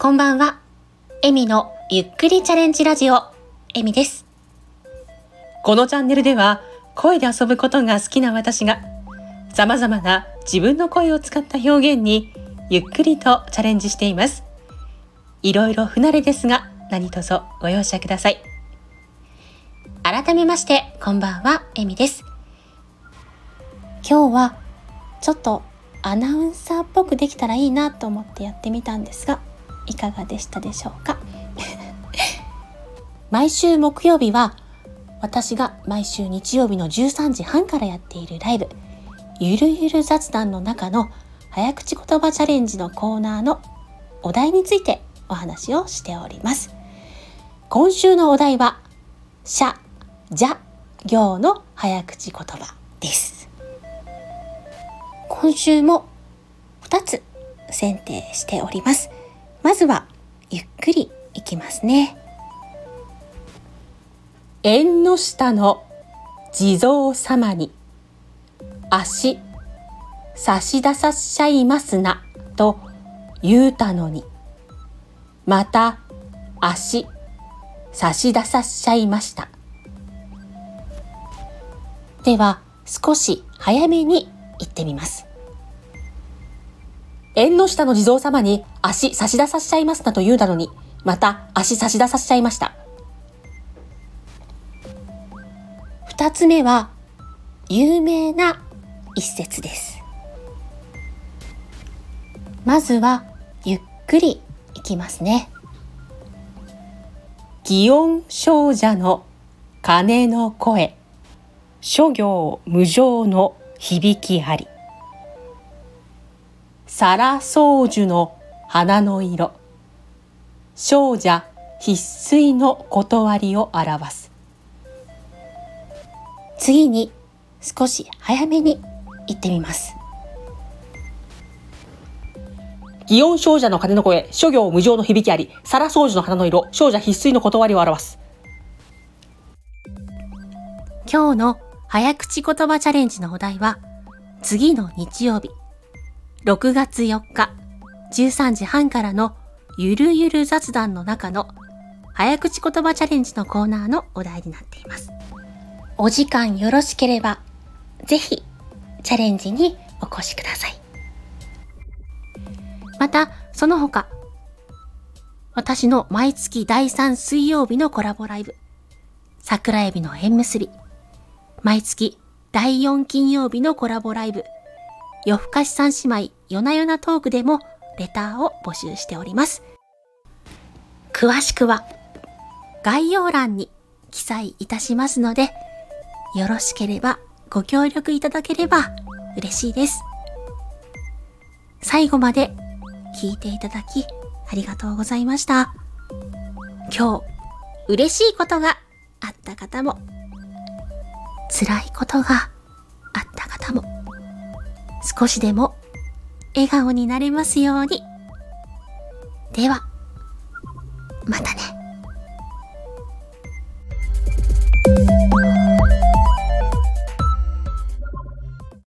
こんばんは。エミのゆっくりチャレンジラジオ、エミです。このチャンネルでは、声で遊ぶことが好きな私が、様々な自分の声を使った表現に、ゆっくりとチャレンジしています。いろいろ不慣れですが、何卒ご容赦ください。改めまして、こんばんは、エミです。今日は、ちょっとアナウンサーっぽくできたらいいなと思ってやってみたんですが、いかがでしたでしょうか？毎週木曜日は私が毎週日曜日の13時半からやっているライブ。ゆるゆる雑談の中の早口言葉チャレンジのコーナーのお題についてお話をしております。今週のお題はしゃ、じゃ、行の早口言葉です。今週も2つ選定しております。まずはゆっくりいきますね。縁の下の地蔵様に足差し出さっしゃいますなと言うたのにまた足差し出さっしゃいましたでは少し早めに行ってみます縁の下の地蔵様に足差し出させちゃいますなと言うたのに、また足差し出させちゃいました。二つ目は、有名な一節です。まずは、ゆっくりいきますね。祇園少女の鐘の声、諸行無常の響きあり。皿宗樹の花の色。少女必須の断りを表す。次に少し早めに行ってみます。祇園少女の鐘の声、諸行無常の響きあり、皿宗樹の花の色、少女必須の断りを表す。今日の早口言葉チャレンジのお題は、次の日曜日、6月4日13時半からのゆるゆる雑談の中の早口言葉チャレンジのコーナーのお題になっています。お時間よろしければぜひチャレンジにお越しください。また、その他、私の毎月第3水曜日のコラボライブ、桜エビの縁結び、毎月第4金曜日のコラボライブ、夜更かし三姉妹夜な夜なトークでもレターを募集しております。詳しくは概要欄に記載いたしますので、よろしければご協力いただければ嬉しいです。最後まで聞いていただきありがとうございました。今日嬉しいことがあった方も、辛いことがあった方も、少しでも笑顔になれますように。では、またね。